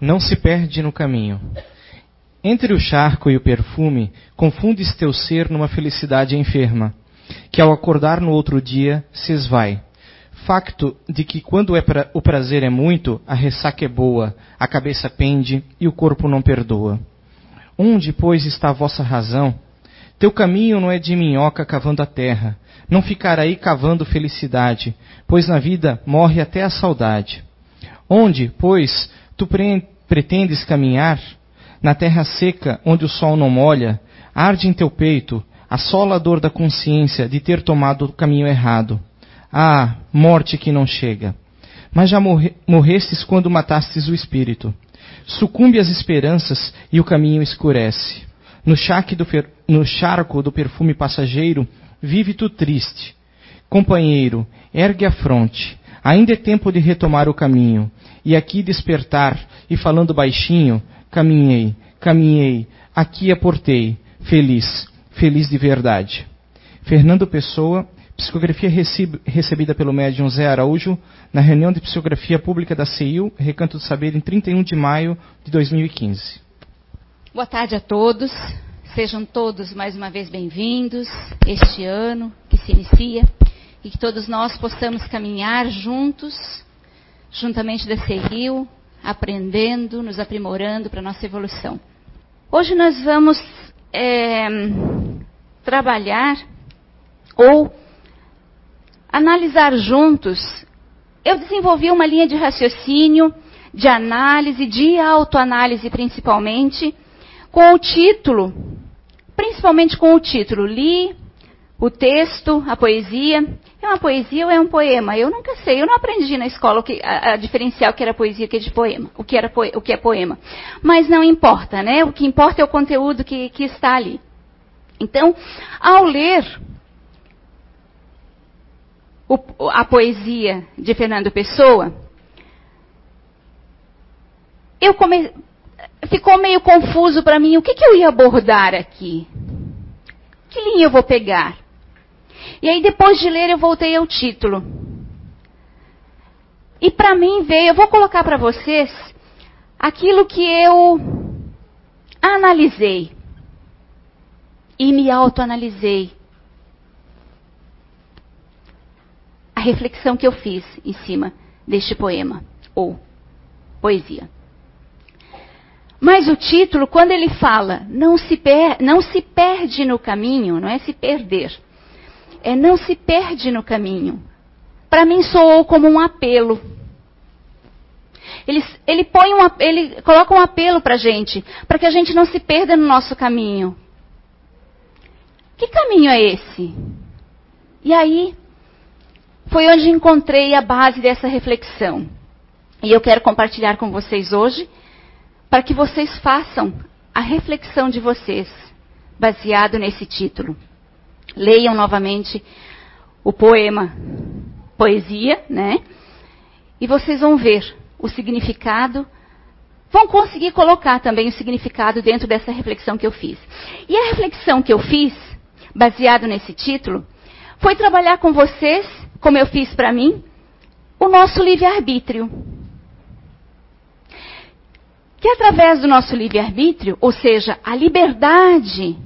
não se perde no caminho. Entre o charco e o perfume, confundes teu ser numa felicidade enferma, que ao acordar no outro dia se esvai. Facto de que quando é pra, o prazer é muito, a ressaca é boa, a cabeça pende e o corpo não perdoa. Onde, pois, está a vossa razão? Teu caminho não é de minhoca cavando a terra, não ficar aí cavando felicidade, pois na vida morre até a saudade. Onde, pois, tu pretendes caminhar? Na terra seca, onde o sol não molha, arde em teu peito, a dor da consciência de ter tomado o caminho errado. Ah, morte que não chega! Mas já morre, morrestes quando matastes o espírito. Sucumbe às esperanças e o caminho escurece. No, do, no charco do perfume passageiro, vive tu triste. Companheiro, ergue a fronte. Ainda é tempo de retomar o caminho. E aqui despertar, e falando baixinho, caminhei, caminhei, aqui aportei, feliz, feliz de verdade. Fernando Pessoa, psicografia recebida pelo médium Zé Araújo na reunião de psicografia pública da CEIU, Recanto do Saber, em 31 de maio de 2015. Boa tarde a todos. Sejam todos mais uma vez bem-vindos este ano que se inicia e que todos nós possamos caminhar juntos, juntamente da CERIL, aprendendo, nos aprimorando para a nossa evolução. Hoje nós vamos é, trabalhar ou analisar juntos. Eu desenvolvi uma linha de raciocínio, de análise, de autoanálise principalmente, com o título principalmente com o título. Li o texto, a poesia. É uma poesia ou é um poema? Eu nunca sei. Eu não aprendi na escola que, a, a, diferenciar o que era poesia e o que é poema, o que, era o que é poema. Mas não importa, né? O que importa é o conteúdo que, que está ali. Então, ao ler o, a poesia de Fernando Pessoa, eu come, ficou meio confuso para mim o que, que eu ia abordar aqui. Que linha eu vou pegar? E aí, depois de ler, eu voltei ao título. E para mim veio, eu vou colocar para vocês aquilo que eu analisei e me autoanalisei. A reflexão que eu fiz em cima deste poema ou poesia. Mas o título, quando ele fala não se, per, não se perde no caminho, não é se perder, é não se perde no caminho. Para mim soou como um apelo. Ele, ele, põe um, ele coloca um apelo para a gente, para que a gente não se perda no nosso caminho. Que caminho é esse? E aí, foi onde encontrei a base dessa reflexão. E eu quero compartilhar com vocês hoje para que vocês façam a reflexão de vocês, baseado nesse título. Leiam novamente o poema Poesia, né? E vocês vão ver o significado, vão conseguir colocar também o significado dentro dessa reflexão que eu fiz. E a reflexão que eu fiz, baseado nesse título, foi trabalhar com vocês, como eu fiz para mim, o nosso livre-arbítrio que através do nosso livre-arbítrio, ou seja, a liberdade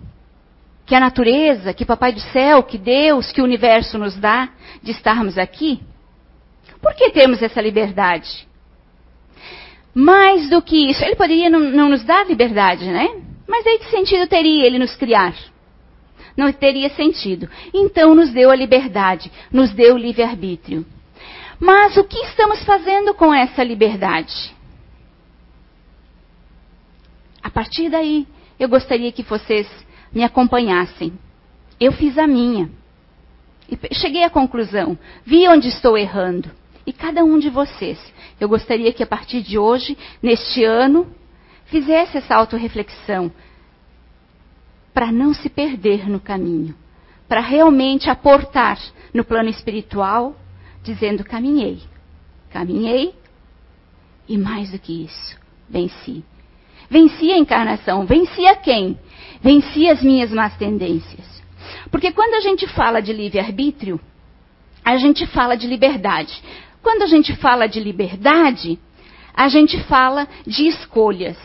que a natureza, que Papai do Céu, que Deus, que o universo nos dá de estarmos aqui, por que temos essa liberdade? Mais do que isso, ele poderia não, não nos dar liberdade, né? Mas aí que sentido teria ele nos criar? Não teria sentido. Então nos deu a liberdade, nos deu o livre-arbítrio. Mas o que estamos fazendo com essa liberdade? A partir daí, eu gostaria que vocês me acompanhassem. Eu fiz a minha. E cheguei à conclusão, vi onde estou errando. E cada um de vocês, eu gostaria que a partir de hoje, neste ano, fizesse essa autorreflexão para não se perder no caminho, para realmente aportar no plano espiritual, dizendo: caminhei, caminhei, e mais do que isso, venci. Venci a encarnação. Venci a quem? Venci as minhas más tendências. Porque quando a gente fala de livre-arbítrio, a gente fala de liberdade. Quando a gente fala de liberdade, a gente fala de escolhas.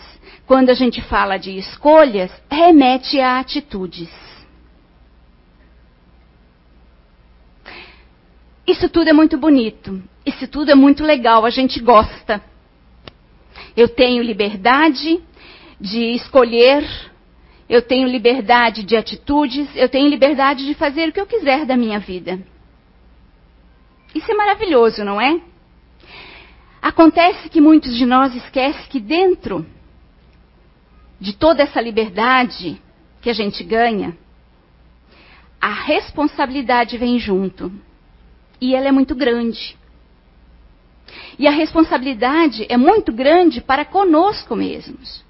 Quando a gente fala de escolhas, remete a atitudes. Isso tudo é muito bonito. Isso tudo é muito legal, a gente gosta. Eu tenho liberdade de escolher, eu tenho liberdade de atitudes, eu tenho liberdade de fazer o que eu quiser da minha vida. Isso é maravilhoso, não é? Acontece que muitos de nós esquecem que dentro de toda essa liberdade que a gente ganha, a responsabilidade vem junto. E ela é muito grande. E a responsabilidade é muito grande para conosco mesmos.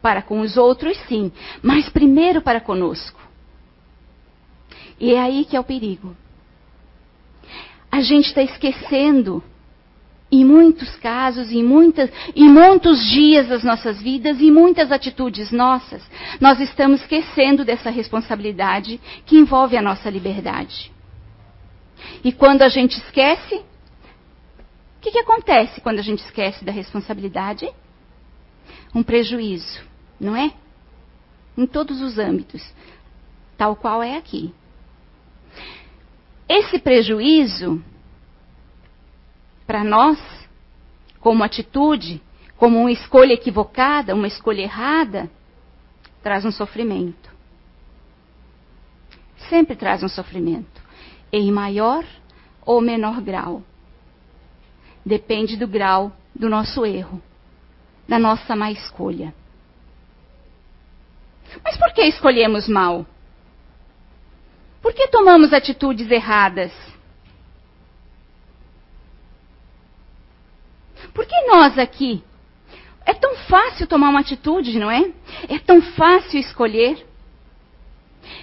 Para com os outros, sim, mas primeiro para conosco. E é aí que é o perigo a gente está esquecendo, em muitos casos, em, muitas, em muitos dias das nossas vidas, em muitas atitudes nossas, nós estamos esquecendo dessa responsabilidade que envolve a nossa liberdade. E quando a gente esquece, o que, que acontece quando a gente esquece da responsabilidade? Um prejuízo, não é? Em todos os âmbitos, tal qual é aqui. Esse prejuízo, para nós, como atitude, como uma escolha equivocada, uma escolha errada, traz um sofrimento. Sempre traz um sofrimento, em maior ou menor grau. Depende do grau do nosso erro, da nossa má escolha. Mas por que escolhemos mal? Por que tomamos atitudes erradas? Por que nós aqui? É tão fácil tomar uma atitude, não é? É tão fácil escolher.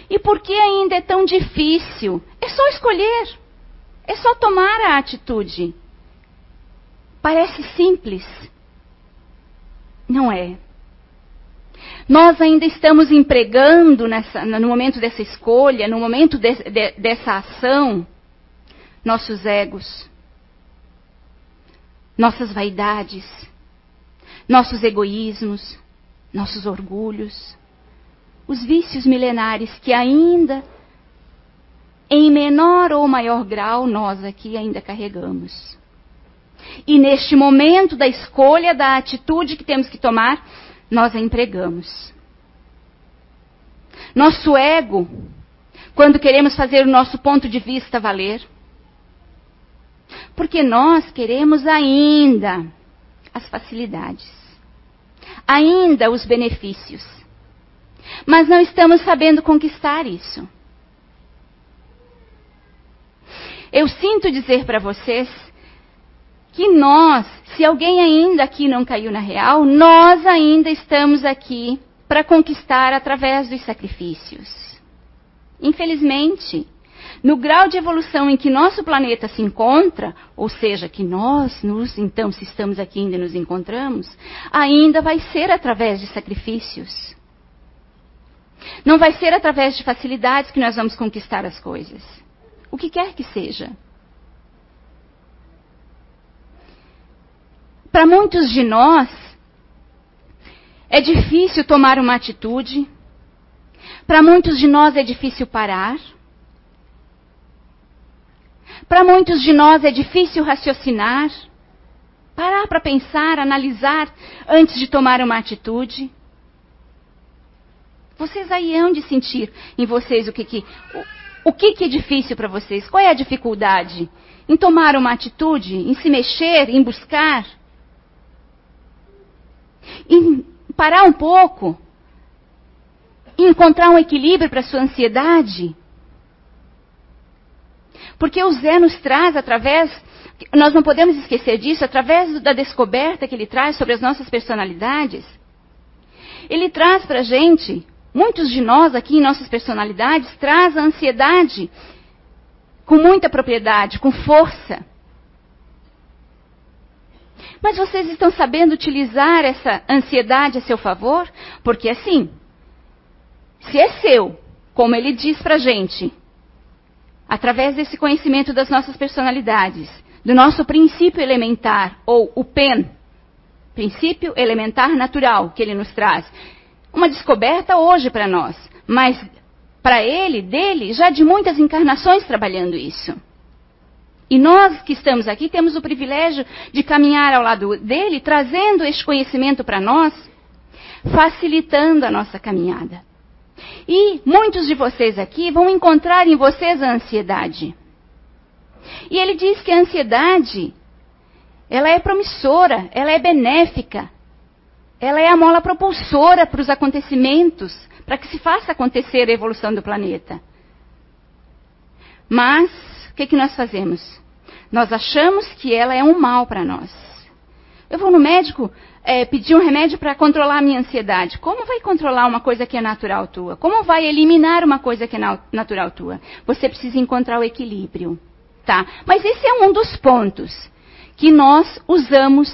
E por que ainda é tão difícil? É só escolher. É só tomar a atitude. Parece simples. Não é. Nós ainda estamos empregando nessa, no momento dessa escolha, no momento de, de, dessa ação, nossos egos, nossas vaidades, nossos egoísmos, nossos orgulhos, os vícios milenares que ainda, em menor ou maior grau, nós aqui ainda carregamos. E neste momento da escolha, da atitude que temos que tomar, nós a empregamos. Nosso ego, quando queremos fazer o nosso ponto de vista valer, porque nós queremos ainda as facilidades, ainda os benefícios, mas não estamos sabendo conquistar isso. Eu sinto dizer para vocês que nós, se alguém ainda aqui não caiu na real, nós ainda estamos aqui para conquistar através dos sacrifícios. Infelizmente, no grau de evolução em que nosso planeta se encontra, ou seja, que nós nos, então, se estamos aqui ainda nos encontramos, ainda vai ser através de sacrifícios. Não vai ser através de facilidades que nós vamos conquistar as coisas. O que quer que seja. Para muitos de nós, é difícil tomar uma atitude. Para muitos de nós é difícil parar. Para muitos de nós é difícil raciocinar, parar para pensar, analisar antes de tomar uma atitude. Vocês aí hão de sentir em vocês o que, que o, o que, que é difícil para vocês. Qual é a dificuldade em tomar uma atitude, em se mexer, em buscar? Em parar um pouco, em encontrar um equilíbrio para a sua ansiedade. Porque o Zé nos traz através, nós não podemos esquecer disso, através da descoberta que ele traz sobre as nossas personalidades. Ele traz para a gente, muitos de nós aqui em nossas personalidades, traz a ansiedade com muita propriedade, com força. Mas vocês estão sabendo utilizar essa ansiedade a seu favor? Porque assim, se é seu, como ele diz pra gente, através desse conhecimento das nossas personalidades, do nosso princípio elementar, ou o PEN, princípio elementar natural, que ele nos traz. Uma descoberta hoje para nós, mas para ele, dele, já de muitas encarnações trabalhando isso. E nós que estamos aqui temos o privilégio de caminhar ao lado dele, trazendo este conhecimento para nós, facilitando a nossa caminhada. E muitos de vocês aqui vão encontrar em vocês a ansiedade. E ele diz que a ansiedade, ela é promissora, ela é benéfica, ela é a mola propulsora para os acontecimentos, para que se faça acontecer a evolução do planeta. Mas, o que, que nós fazemos? Nós achamos que ela é um mal para nós. Eu vou no médico é, pedir um remédio para controlar a minha ansiedade. Como vai controlar uma coisa que é natural tua? Como vai eliminar uma coisa que é natural tua? Você precisa encontrar o equilíbrio. Tá? Mas esse é um dos pontos que nós usamos,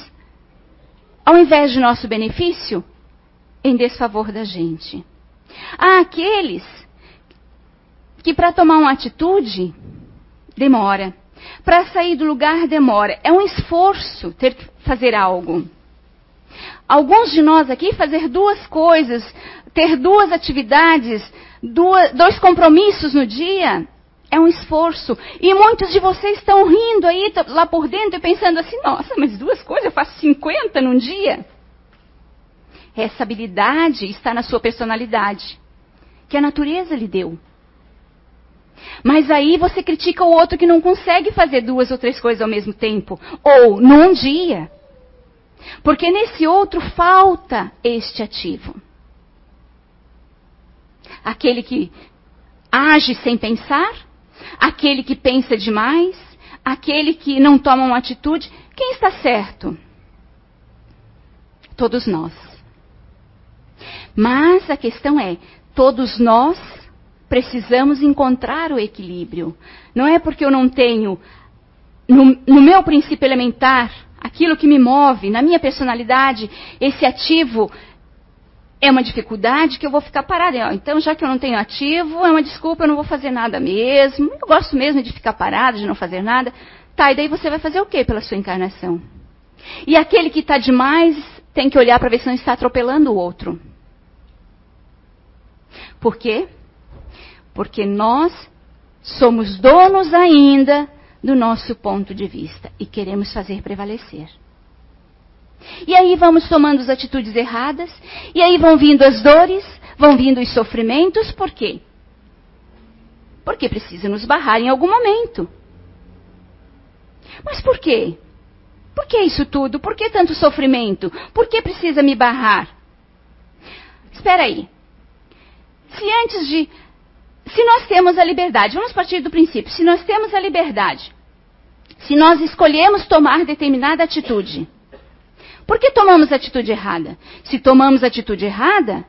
ao invés de nosso benefício, em desfavor da gente. Há aqueles que para tomar uma atitude demora. Para sair do lugar demora. É um esforço ter que fazer algo. Alguns de nós aqui fazer duas coisas, ter duas atividades, duas, dois compromissos no dia, é um esforço. E muitos de vocês estão rindo aí lá por dentro e pensando assim: nossa, mas duas coisas, eu faço 50 num dia. Essa habilidade está na sua personalidade, que a natureza lhe deu. Mas aí você critica o outro que não consegue fazer duas ou três coisas ao mesmo tempo, ou num dia. Porque nesse outro falta este ativo. Aquele que age sem pensar, aquele que pensa demais, aquele que não toma uma atitude. Quem está certo? Todos nós. Mas a questão é: todos nós precisamos encontrar o equilíbrio. Não é porque eu não tenho, no, no meu princípio elementar, aquilo que me move, na minha personalidade, esse ativo é uma dificuldade que eu vou ficar parada. Então, já que eu não tenho ativo, é uma desculpa, eu não vou fazer nada mesmo. Eu gosto mesmo de ficar parada, de não fazer nada. Tá, e daí você vai fazer o que pela sua encarnação? E aquele que está demais tem que olhar para ver se não está atropelando o outro. Por quê? Porque nós somos donos ainda do nosso ponto de vista e queremos fazer prevalecer. E aí vamos tomando as atitudes erradas, e aí vão vindo as dores, vão vindo os sofrimentos, por quê? Porque precisa nos barrar em algum momento. Mas por quê? Por que isso tudo? Por que tanto sofrimento? Por que precisa me barrar? Espera aí. Se antes de. Se nós temos a liberdade, vamos partir do princípio, se nós temos a liberdade, se nós escolhemos tomar determinada atitude, por que tomamos atitude errada? Se tomamos atitude errada,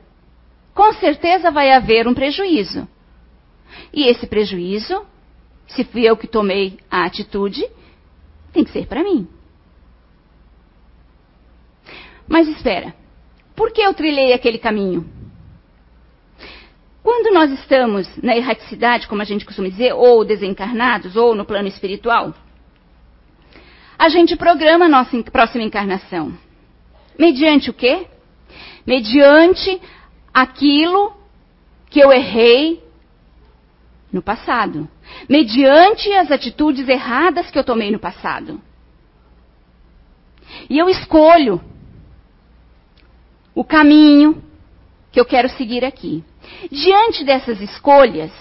com certeza vai haver um prejuízo. E esse prejuízo, se fui eu que tomei a atitude, tem que ser para mim. Mas espera, por que eu trilhei aquele caminho? Quando nós estamos na erraticidade, como a gente costuma dizer, ou desencarnados, ou no plano espiritual, a gente programa a nossa próxima encarnação. Mediante o quê? Mediante aquilo que eu errei no passado. Mediante as atitudes erradas que eu tomei no passado. E eu escolho o caminho que eu quero seguir aqui. Diante dessas escolhas,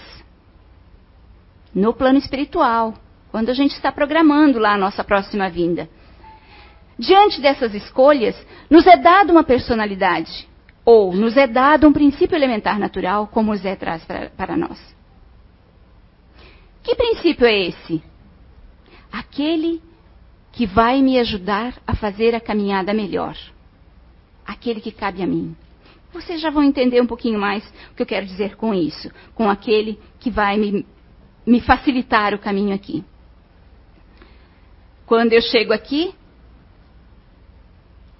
no plano espiritual, quando a gente está programando lá a nossa próxima vinda, diante dessas escolhas, nos é dada uma personalidade, ou nos é dado um princípio elementar natural, como o Zé traz para, nós. Que princípio é esse? Aquele que vai me ajudar a fazer a caminhada melhor. Aquele que cabe a mim. Vocês já vão entender um pouquinho mais o que eu quero dizer com isso, com aquele que vai me, me facilitar o caminho aqui. Quando eu chego aqui,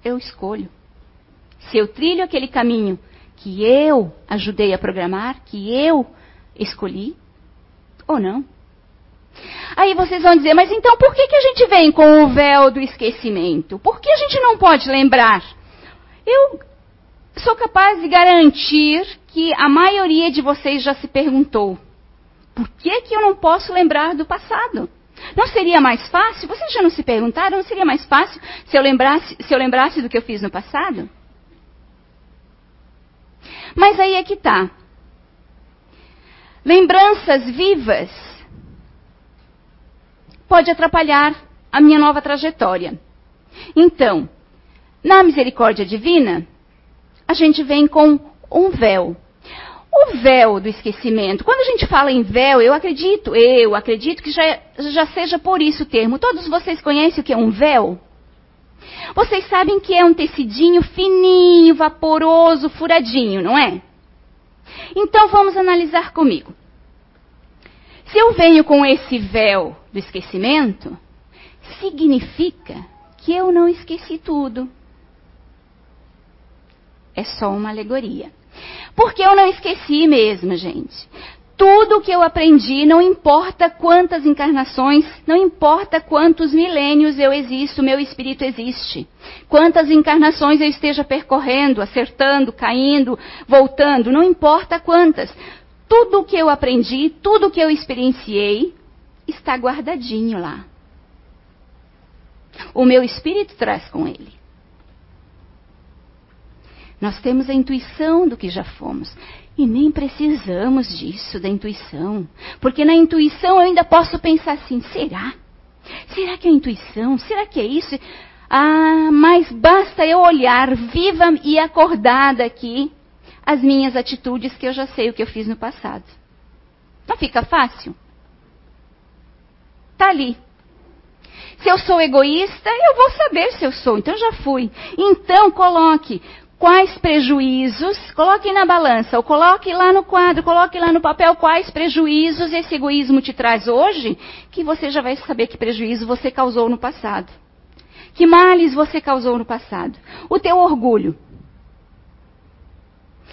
eu escolho. Se eu trilho aquele caminho que eu ajudei a programar, que eu escolhi, ou não. Aí vocês vão dizer, mas então por que, que a gente vem com o véu do esquecimento? Por que a gente não pode lembrar? Eu sou capaz de garantir que a maioria de vocês já se perguntou: por que, que eu não posso lembrar do passado? Não seria mais fácil? Vocês já não se perguntaram? Não seria mais fácil se eu lembrasse, se eu lembrasse do que eu fiz no passado? Mas aí é que está. Lembranças vivas pode atrapalhar a minha nova trajetória. Então, na misericórdia divina, a gente vem com um véu. O véu do esquecimento. Quando a gente fala em véu, eu acredito, eu acredito que já, já seja por isso o termo. Todos vocês conhecem o que é um véu? Vocês sabem que é um tecidinho fininho, vaporoso, furadinho, não é? Então vamos analisar comigo. Se eu venho com esse véu do esquecimento, significa que eu não esqueci tudo. É só uma alegoria. Porque eu não esqueci mesmo, gente. Tudo o que eu aprendi, não importa quantas encarnações, não importa quantos milênios eu existo, meu espírito existe. Quantas encarnações eu esteja percorrendo, acertando, caindo, voltando, não importa quantas. Tudo o que eu aprendi, tudo o que eu experienciei, está guardadinho lá. O meu espírito traz com ele. Nós temos a intuição do que já fomos. E nem precisamos disso, da intuição. Porque na intuição eu ainda posso pensar assim: será? Será que é intuição? Será que é isso? Ah, mas basta eu olhar viva e acordada aqui as minhas atitudes que eu já sei o que eu fiz no passado. Não fica fácil? Tá ali. Se eu sou egoísta, eu vou saber se eu sou, então já fui. Então coloque quais prejuízos, coloque na balança, ou coloque lá no quadro, coloque lá no papel quais prejuízos esse egoísmo te traz hoje, que você já vai saber que prejuízo você causou no passado. Que males você causou no passado. O teu orgulho.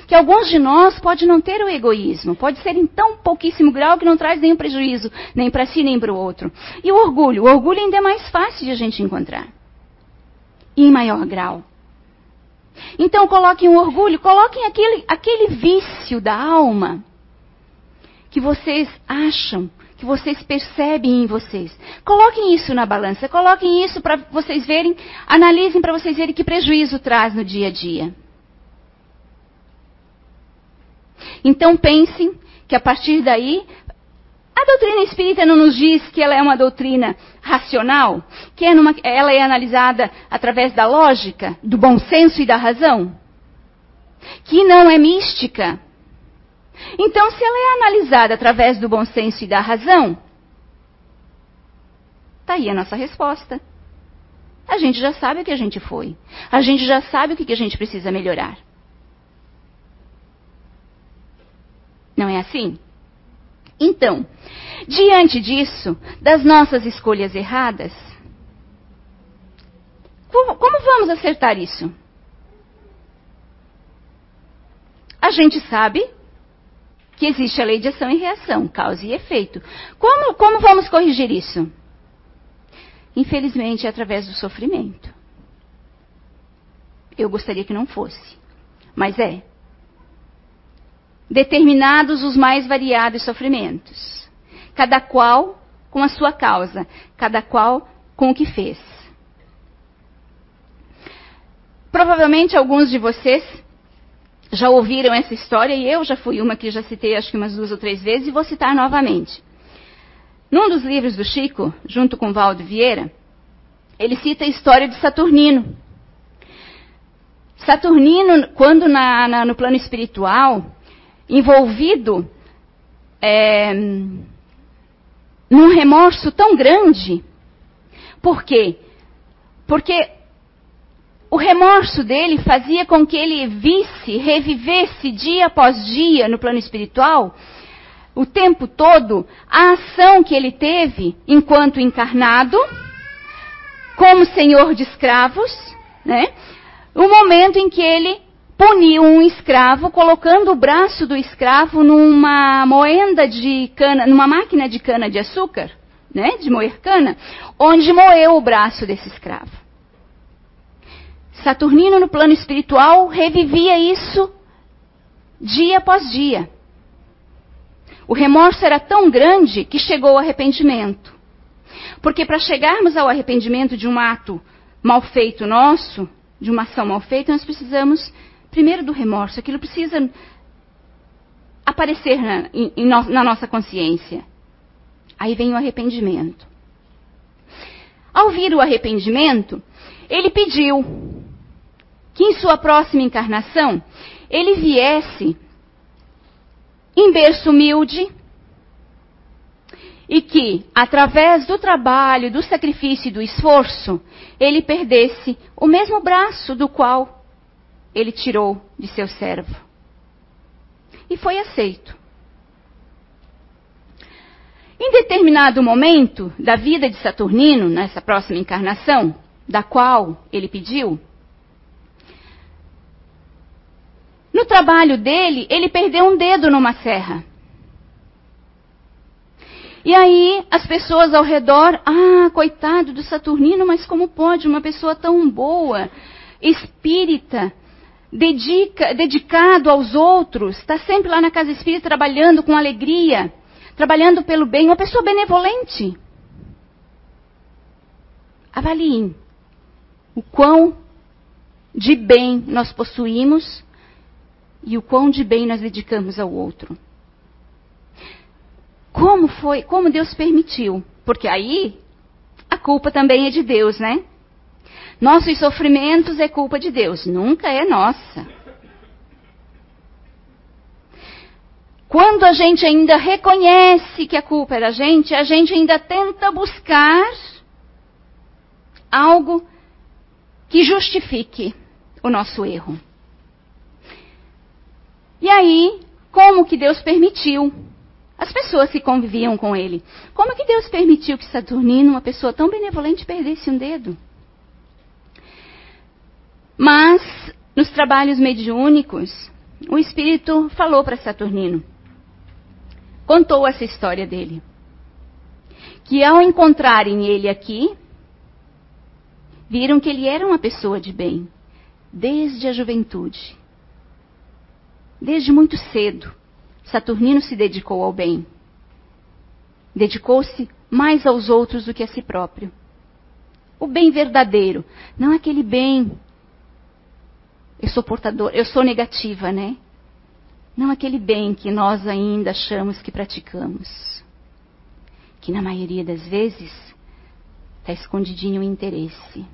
Que alguns de nós pode não ter o egoísmo, pode ser em tão pouquíssimo grau que não traz nenhum prejuízo, nem para si nem para o outro. E o orgulho, o orgulho ainda é mais fácil de a gente encontrar. E em maior grau. Então coloquem o orgulho, coloquem aquele, aquele vício da alma que vocês acham, que vocês percebem em vocês. Coloquem isso na balança, coloquem isso para vocês verem, analisem para vocês verem que prejuízo traz no dia a dia. Então pensem que a partir daí a doutrina espírita não nos diz que ela é uma doutrina racional, que é numa, ela é analisada através da lógica, do bom senso e da razão, que não é mística. Então, se ela é analisada através do bom senso e da razão, está aí a nossa resposta. A gente já sabe o que a gente foi. A gente já sabe o que a gente precisa melhorar. Não é assim? Então, diante disso, das nossas escolhas erradas, como, vamos acertar isso? A gente sabe que existe a lei de ação e reação, causa e efeito. Como, como vamos corrigir isso? Infelizmente, é através do sofrimento. Eu gostaria que não fosse, mas é determinados os mais variados sofrimentos, cada qual com a sua causa, cada qual com o que fez. Provavelmente alguns de vocês já ouviram essa história e eu já fui uma que já citei acho que umas duas ou três vezes e vou citar novamente. Num dos livros do Chico, junto com Valdo Vieira, ele cita a história de Saturnino. Saturnino, quando na, na, no plano espiritual, envolvido é, num remorso tão grande. Por quê? Porque o remorso dele fazia com que ele visse, revivesse dia após dia no plano espiritual, o tempo todo, a ação que ele teve enquanto encarnado, como senhor de escravos, né? O momento em que ele puniu um escravo colocando o braço do escravo numa moenda de cana, numa máquina de cana de açúcar, né, de moer cana, onde moeu o braço desse escravo. Saturnino, no plano espiritual, revivia isso dia após dia. O remorso era tão grande que chegou ao arrependimento. Porque para chegarmos ao arrependimento de um ato mal feito nosso, de uma ação mal feita, nós precisamos primeiro do remorso. Aquilo precisa aparecer na, em, na nossa consciência. Aí vem o arrependimento. Ao vir o arrependimento, ele pediu que em sua próxima encarnação ele viesse em berço humilde e que, através do trabalho, do sacrifício e do esforço, ele perdesse o mesmo braço do qual ele tirou de seu servo. E foi aceito. Em determinado momento da vida de Saturnino, nessa próxima encarnação, da qual ele pediu, no trabalho dele, ele perdeu um dedo numa serra. E aí as pessoas ao redor, ah, coitado do Saturnino, mas como pode uma pessoa tão boa, espírita, dedica, dedicado aos outros, está sempre lá na casa espírita trabalhando com alegria, trabalhando pelo bem, uma pessoa benevolente. Avaliem o quão de bem nós possuímos e o quão de bem nós dedicamos ao outro. Como foi, como Deus permitiu? Porque aí a culpa também é de Deus, né? Nossos sofrimentos é culpa de Deus, nunca é nossa. Quando a gente ainda reconhece que a culpa é da gente, a gente ainda tenta buscar algo que justifique o nosso erro. E aí, como que Deus permitiu? As pessoas que conviviam com ele. Como que Deus permitiu que Saturnino, uma pessoa tão benevolente, perdesse um dedo? Mas, nos trabalhos mediúnicos, o Espírito falou para Saturnino: contou essa história dele. Que ao encontrarem ele aqui, viram que ele era uma pessoa de bem, desde a juventude. Desde muito cedo, Saturnino se dedicou ao bem. Dedicou-se mais aos outros do que a si próprio. O bem verdadeiro, não aquele bem. Eu sou portador, eu sou negativa, né? Não aquele bem que nós ainda achamos que praticamos. Que na maioria das vezes está escondidinho o interesse.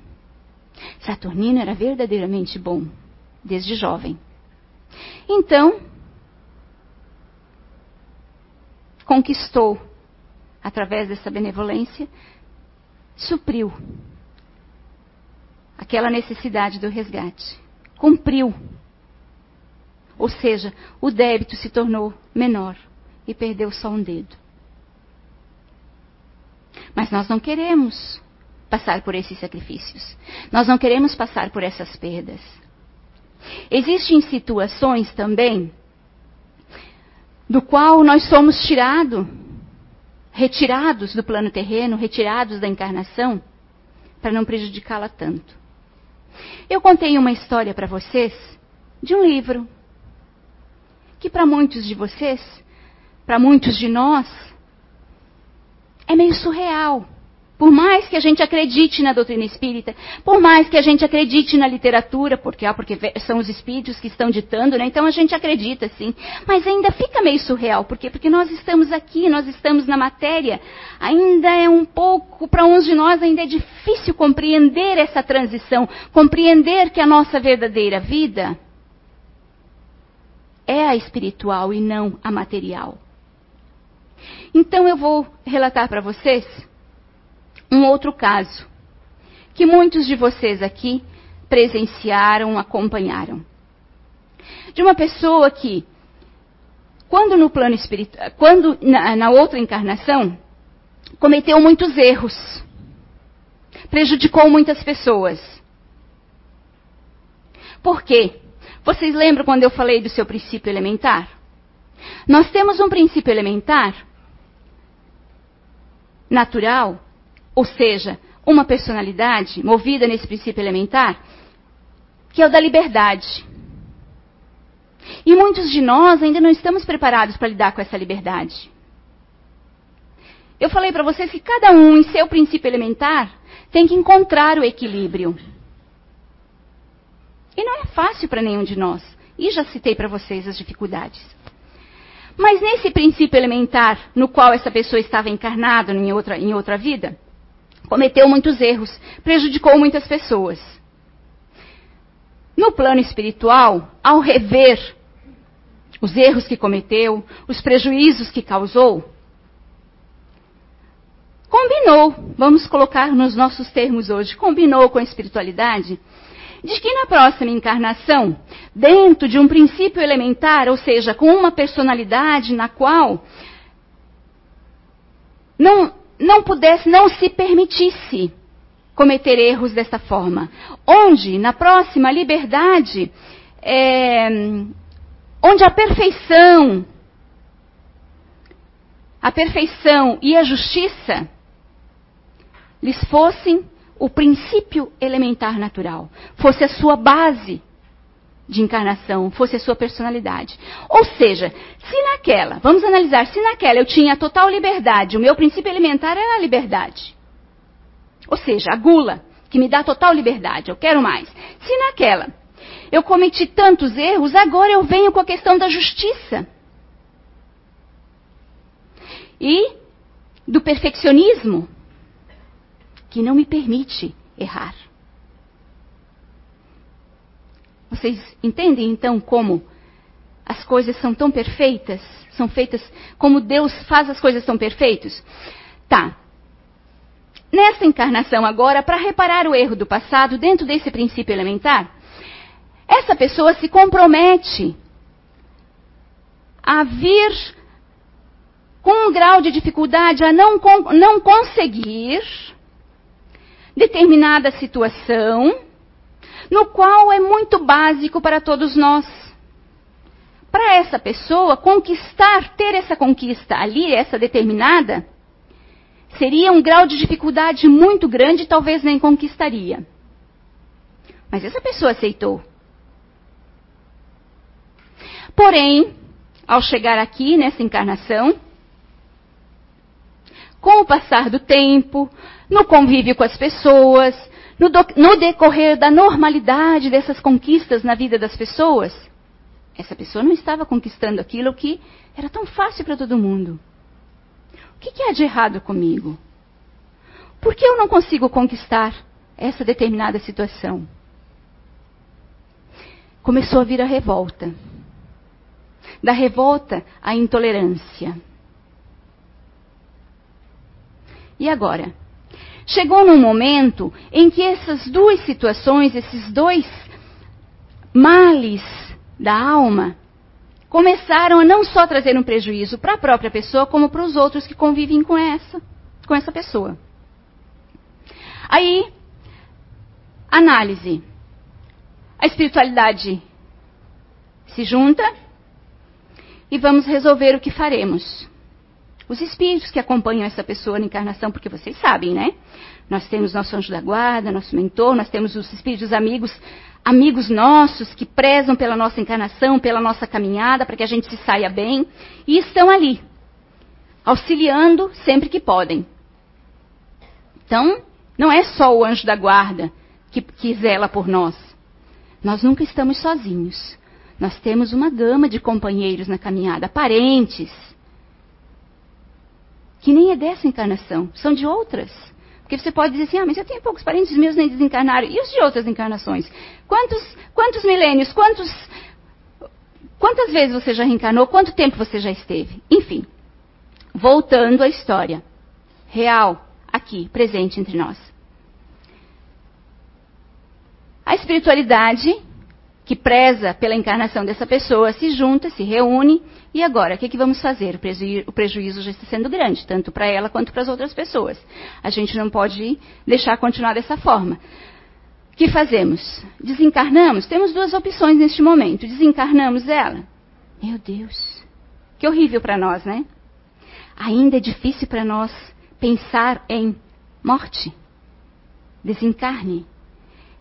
Saturnino era verdadeiramente bom, desde jovem. Então, conquistou, através dessa benevolência, supriu aquela necessidade do resgate. Cumpriu ou seja, o débito se tornou menor e perdeu só um dedo. Mas nós não queremos passar por esses sacrifícios. Nós não queremos passar por essas perdas. Existem situações também do qual nós somos tirados, retirados do plano terreno, retirados da encarnação, para não prejudicá-la tanto. Eu contei uma história para vocês de um livro que para muitos de vocês, para muitos de nós, é meio surreal. Por mais que a gente acredite na doutrina espírita, por mais que a gente acredite na literatura, porque, ah, porque são os espíritos que estão ditando, né? então a gente acredita sim. Mas ainda fica meio surreal. Por quê? Porque nós estamos aqui, nós estamos na matéria. Ainda é um pouco, para uns de nós, ainda é difícil compreender essa transição, compreender que a nossa verdadeira vida é a espiritual e não a material. Então eu vou relatar para vocês um outro caso que muitos de vocês aqui presenciaram, acompanharam. De uma pessoa que, quando no plano espiritual, quando na, na outra encarnação, cometeu muitos erros, prejudicou muitas pessoas. Por quê? Vocês lembram quando eu falei do seu princípio elementar? Nós temos um princípio elementar natural, ou seja, uma personalidade movida nesse princípio elementar, que é o da liberdade. E muitos de nós ainda não estamos preparados para lidar com essa liberdade. Eu falei para vocês que cada um, em seu princípio elementar, tem que encontrar o equilíbrio. E não é fácil para nenhum de nós. E já citei para vocês as dificuldades. Mas nesse princípio elementar, no qual essa pessoa estava encarnada em outra, em outra vida, cometeu muitos erros, prejudicou muitas pessoas. No plano espiritual, ao rever os erros que cometeu, os prejuízos que causou, combinou, vamos colocar nos nossos termos hoje, combinou com a espiritualidade, de que na próxima encarnação, dentro de um princípio elementar, ou seja, com uma personalidade na qual não, não pudesse, não se permitisse cometer erros dessa forma. Onde, na próxima liberdade, é, onde a perfeição, a perfeição e a justiça lhes fossem o princípio elementar natural, fosse a sua base de encarnação, fosse a sua personalidade. Ou seja, se naquela, vamos analisar, se naquela eu tinha total liberdade, o meu princípio elementar era a liberdade. Ou seja, a gula, que me dá total liberdade, eu quero mais. Se naquela eu cometi tantos erros, agora eu venho com a questão da justiça. E do perfeccionismo, que não me permite errar. Vocês entendem então como as coisas são tão perfeitas? São feitas como Deus faz as coisas tão perfeitas? Tá. Nessa encarnação agora, para reparar o erro do passado dentro desse princípio elementar, essa pessoa se compromete a vir com um grau de dificuldade a não, não conseguir determinada situação, no qual é muito básico para todos nós. Para essa pessoa, conquistar, ter essa conquista ali, essa determinada, seria um grau de dificuldade muito grande, talvez nem conquistaria. Mas essa pessoa aceitou. Porém, ao chegar aqui nessa encarnação, com o passar do tempo, no convívio com as pessoas, no, do, no decorrer da normalidade dessas conquistas na vida das pessoas, essa pessoa não estava conquistando aquilo que era tão fácil para todo mundo. O que, que há de errado comigo? Por que eu não consigo conquistar essa determinada situação? Começou a vir a revolta. Da revolta, à intolerância. E agora? Chegou num momento em que essas duas situações, esses dois males da alma, começaram a não só trazer um prejuízo para a própria pessoa, como para os outros que convivem com essa, com essa pessoa. Aí, análise. A espiritualidade se junta e vamos resolver o que faremos os espíritos que acompanham essa pessoa na encarnação, porque vocês sabem, né? Nós temos nosso anjo da guarda, nosso mentor, nós temos os espíritos amigos, amigos nossos que prezam pela nossa encarnação, pela nossa caminhada, para que a gente se saia bem, e estão ali, auxiliando sempre que podem. Então, não é só o anjo da guarda que, que zela por nós. Nós nunca estamos sozinhos. Nós temos uma gama de companheiros na caminhada, parentes, que nem é dessa encarnação, são de outras. Porque você pode dizer assim, ah, mas eu tenho poucos parentes meus nem desencarnaram. E os de outras encarnações? Quantos, quantos milênios, quantos, quantas vezes você já reencarnou? Quanto tempo você já esteve? Enfim, voltando à história. Real, aqui, presente entre nós. A espiritualidade que preza pela encarnação dessa pessoa se junta, se reúne, e agora, o que, é que vamos fazer? O, preju o prejuízo já está sendo grande, tanto para ela quanto para as outras pessoas. A gente não pode deixar continuar dessa forma. O que fazemos? Desencarnamos? Temos duas opções neste momento. Desencarnamos ela? Meu Deus, que horrível para nós, né? Ainda é difícil para nós pensar em morte, desencarne.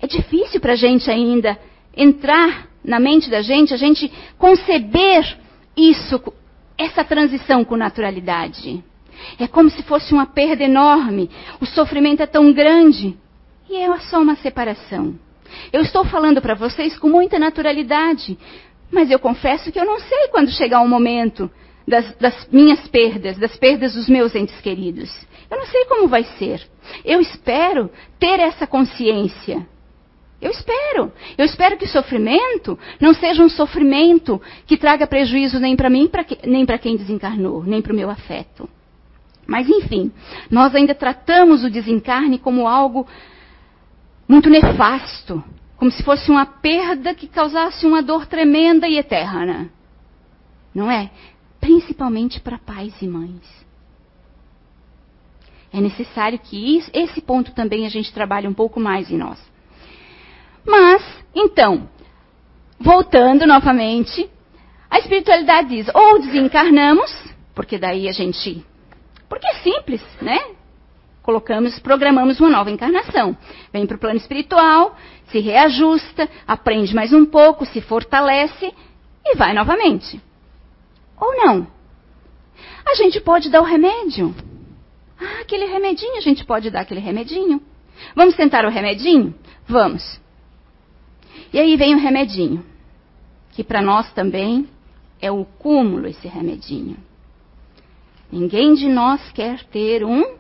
É difícil para a gente ainda entrar na mente da gente, a gente conceber isso, essa transição com naturalidade. É como se fosse uma perda enorme. O sofrimento é tão grande. E é só uma separação. Eu estou falando para vocês com muita naturalidade, mas eu confesso que eu não sei quando chegar o momento das, das, minhas perdas, das perdas dos meus entes queridos. Eu não sei como vai ser. Eu espero ter essa consciência. Eu espero. Eu espero que o sofrimento não seja um sofrimento que traga prejuízo nem para mim, nem para quem desencarnou, nem para o meu afeto. Mas, enfim, nós ainda tratamos o desencarne como algo muito nefasto, como se fosse uma perda que causasse uma dor tremenda e eterna. Não é? Principalmente para pais e mães. É necessário que isso, esse ponto também a gente trabalhe um pouco mais em nós. Mas, então, voltando novamente, a espiritualidade diz: ou desencarnamos, porque daí a gente. Porque é simples, né? Colocamos, programamos uma nova encarnação. Vem para o plano espiritual, se reajusta, aprende mais um pouco, se fortalece e vai novamente. Ou não? A gente pode dar o remédio. Ah, aquele remedinho, a gente pode dar aquele remedinho. Vamos tentar o remedinho? Vamos. E aí vem o remedinho, que para nós também é o cúmulo esse remedinho. Ninguém de nós quer ter um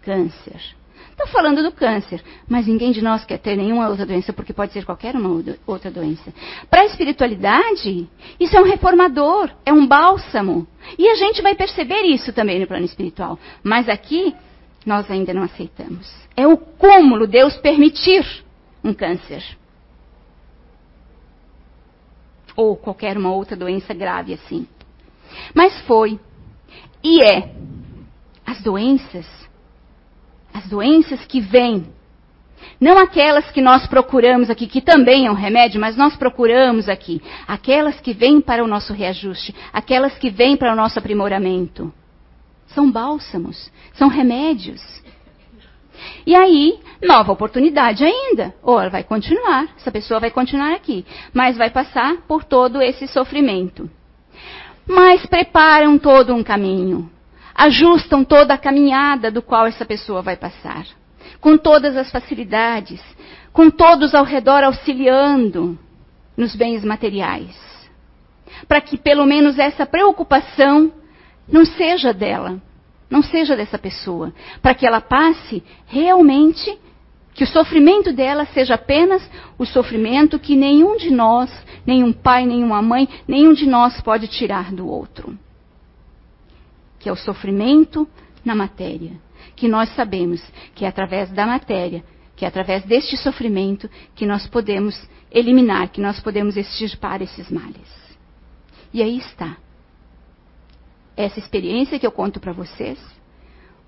câncer. Estou falando do câncer, mas ninguém de nós quer ter nenhuma outra doença, porque pode ser qualquer uma outra doença. Para a espiritualidade, isso é um reformador, é um bálsamo. E a gente vai perceber isso também no plano espiritual. Mas aqui, nós ainda não aceitamos. É o cúmulo Deus permitir um câncer ou qualquer uma outra doença grave assim. Mas foi e é as doenças, as doenças que vêm, não aquelas que nós procuramos aqui, que também é um remédio, mas nós procuramos aqui, aquelas que vêm para o nosso reajuste, aquelas que vêm para o nosso aprimoramento. São bálsamos, são remédios. E aí, nova oportunidade ainda. Ou ela vai continuar, essa pessoa vai continuar aqui, mas vai passar por todo esse sofrimento. Mas preparam todo um caminho, ajustam toda a caminhada do qual essa pessoa vai passar, com todas as facilidades, com todos ao redor auxiliando nos bens materiais, para que pelo menos essa preocupação não seja dela, não seja dessa pessoa, para que ela passe realmente que o sofrimento dela seja apenas o sofrimento que nenhum de nós, nenhum pai, nenhuma mãe, nenhum de nós pode tirar do outro. Que é o sofrimento na matéria. Que nós sabemos que é através da matéria, que é através deste sofrimento que nós podemos eliminar, que nós podemos extirpar esses males. E aí está essa experiência que eu conto para vocês.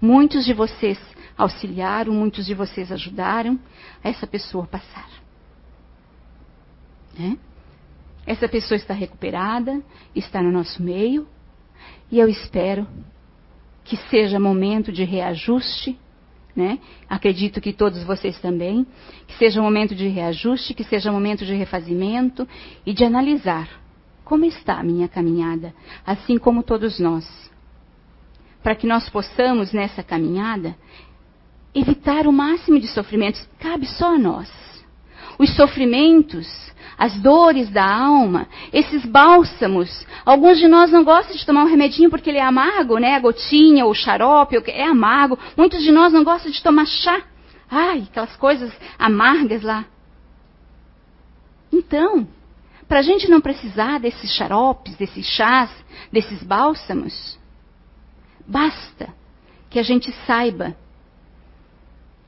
Muitos de vocês auxiliaram, muitos de vocês ajudaram essa pessoa passar. Né? Essa pessoa está recuperada, está no nosso meio, e eu espero que seja momento de reajuste, né? Acredito que todos vocês também, que seja momento de reajuste, que seja momento de refazimento e de analisar como está a minha caminhada, assim como todos nós. Para que nós possamos, nessa caminhada, evitar o máximo de sofrimentos, cabe só a nós. Os sofrimentos, as dores da alma, esses bálsamos. Alguns de nós não gostam de tomar um remedinho porque ele é amargo, né? A gotinha, ou o xarope, é amargo. Muitos de nós não gostam de tomar chá. Ai, aquelas coisas amargas lá. Então, para a gente não precisar desses xaropes, desses chás, desses bálsamos, basta que a gente saiba,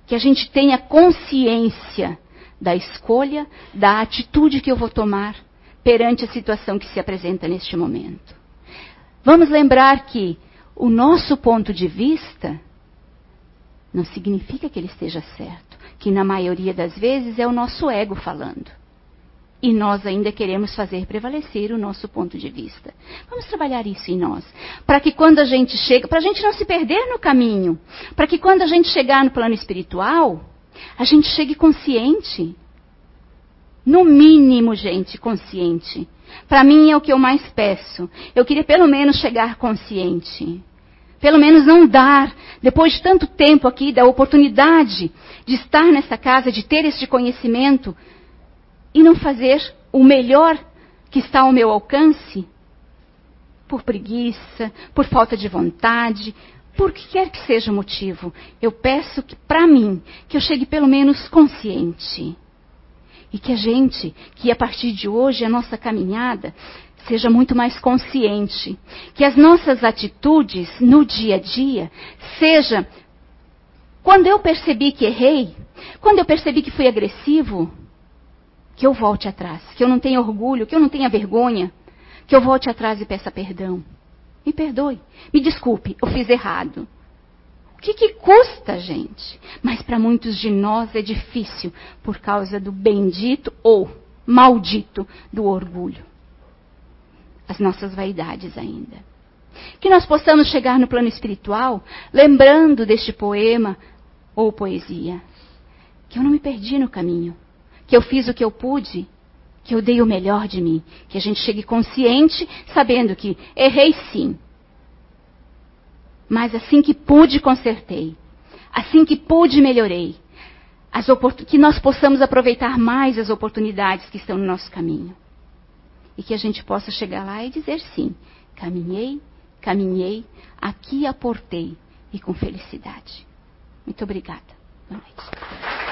que a gente tenha consciência da escolha, da atitude que eu vou tomar perante a situação que se apresenta neste momento. Vamos lembrar que o nosso ponto de vista não significa que ele esteja certo, que na maioria das vezes é o nosso ego falando. E nós ainda queremos fazer prevalecer o nosso ponto de vista. Vamos trabalhar isso em nós, para que quando a gente chega, para a gente não se perder no caminho, para que quando a gente chegar no plano espiritual, a gente chegue consciente. No mínimo, gente, consciente. Para mim é o que eu mais peço. Eu queria pelo menos chegar consciente. Pelo menos não dar, depois de tanto tempo aqui, da oportunidade de estar nessa casa, de ter este conhecimento, e não fazer o melhor que está ao meu alcance? Por preguiça, por falta de vontade, por que quer que seja o motivo, eu peço que, para mim, que eu chegue pelo menos consciente. E que a gente, que a partir de hoje a nossa caminhada seja muito mais consciente. Que as nossas atitudes no dia a dia seja quando eu percebi que errei, quando eu percebi que fui agressivo, que eu volte atrás, que eu não tenha orgulho, que eu não tenha vergonha, que eu volte atrás e peça perdão. Me perdoe, me desculpe, eu fiz errado. O que, que custa, gente? Mas para muitos de nós é difícil por causa do bendito ou maldito do orgulho. As nossas vaidades ainda. Que nós possamos chegar no plano espiritual lembrando deste poema ou poesia. Que eu não me perdi no caminho que eu fiz o que eu pude, que eu dei o melhor de mim, que a gente chegue consciente, sabendo que errei sim. Mas assim que pude, consertei. Assim que pude, melhorei. que nós possamos aproveitar mais as oportunidades que estão no nosso caminho. E que a gente possa chegar lá e dizer sim: caminhei, caminhei, aqui aportei e com felicidade. Muito obrigada. Boa noite.